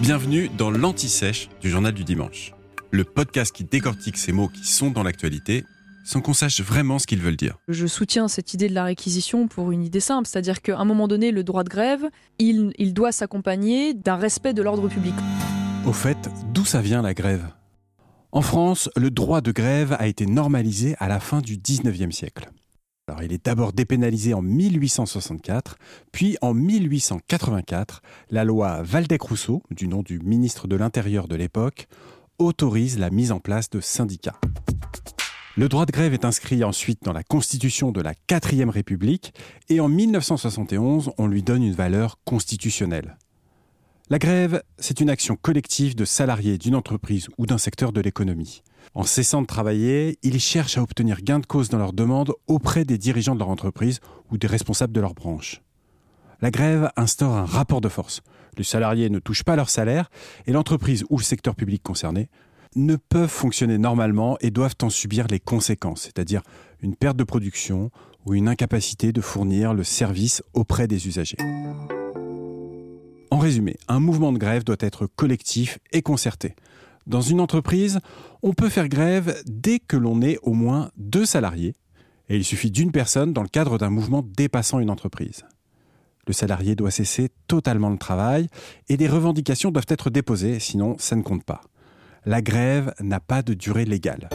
Bienvenue dans l'Anti-Sèche du Journal du Dimanche, le podcast qui décortique ces mots qui sont dans l'actualité sans qu'on sache vraiment ce qu'ils veulent dire. Je soutiens cette idée de la réquisition pour une idée simple, c'est-à-dire qu'à un moment donné, le droit de grève, il, il doit s'accompagner d'un respect de l'ordre public. Au fait, d'où ça vient la grève? En France, le droit de grève a été normalisé à la fin du 19e siècle. Il est d'abord dépénalisé en 1864, puis en 1884, la loi Valdec-Rousseau, du nom du ministre de l'Intérieur de l'époque, autorise la mise en place de syndicats. Le droit de grève est inscrit ensuite dans la Constitution de la 4ème République et en 1971, on lui donne une valeur constitutionnelle. La grève, c'est une action collective de salariés d'une entreprise ou d'un secteur de l'économie. En cessant de travailler, ils cherchent à obtenir gain de cause dans leurs demandes auprès des dirigeants de leur entreprise ou des responsables de leur branche. La grève instaure un rapport de force. Les salariés ne touchent pas leur salaire et l'entreprise ou le secteur public concerné ne peuvent fonctionner normalement et doivent en subir les conséquences, c'est-à-dire une perte de production ou une incapacité de fournir le service auprès des usagers. Résumé, un mouvement de grève doit être collectif et concerté. Dans une entreprise, on peut faire grève dès que l'on est au moins deux salariés, et il suffit d'une personne dans le cadre d'un mouvement dépassant une entreprise. Le salarié doit cesser totalement le travail et des revendications doivent être déposées, sinon ça ne compte pas la grève n'a pas de durée légale.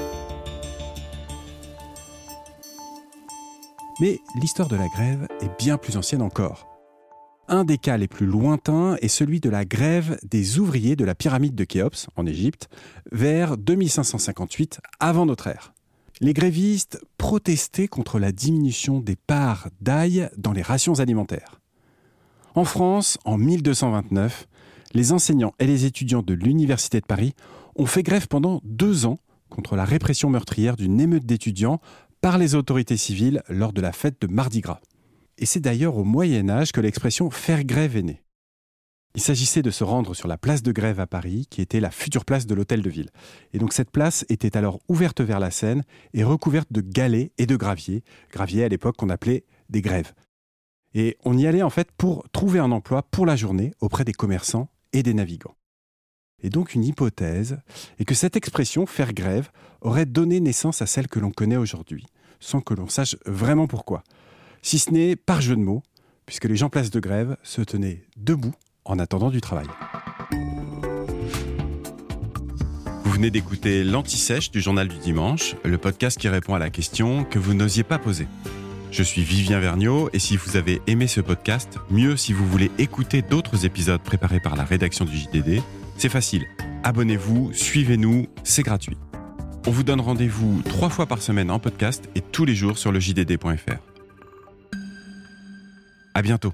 Mais l'histoire de la grève est bien plus ancienne encore. Un des cas les plus lointains est celui de la grève des ouvriers de la pyramide de Khéops, en Égypte, vers 2558 avant notre ère. Les grévistes protestaient contre la diminution des parts d'ail dans les rations alimentaires. En France, en 1229, les enseignants et les étudiants de l'Université de Paris ont fait grève pendant deux ans contre la répression meurtrière d'une émeute d'étudiants par les autorités civiles lors de la fête de Mardi Gras. Et c'est d'ailleurs au Moyen Âge que l'expression faire grève est née. Il s'agissait de se rendre sur la place de grève à Paris, qui était la future place de l'hôtel de ville. Et donc cette place était alors ouverte vers la Seine et recouverte de galets et de graviers, graviers à l'époque qu'on appelait des grèves. Et on y allait en fait pour trouver un emploi pour la journée auprès des commerçants et des navigants. Et donc une hypothèse est que cette expression faire grève aurait donné naissance à celle que l'on connaît aujourd'hui, sans que l'on sache vraiment pourquoi. Si ce n'est par jeu de mots, puisque les gens place de grève se tenaient debout en attendant du travail. Vous venez d'écouter l'Anti-Sèche du Journal du Dimanche, le podcast qui répond à la question que vous n'osiez pas poser. Je suis Vivien Vergniaud et si vous avez aimé ce podcast, mieux si vous voulez écouter d'autres épisodes préparés par la rédaction du JDD, c'est facile. Abonnez-vous, suivez-nous, c'est gratuit. On vous donne rendez-vous trois fois par semaine en podcast et tous les jours sur le JDD.fr. À bientôt.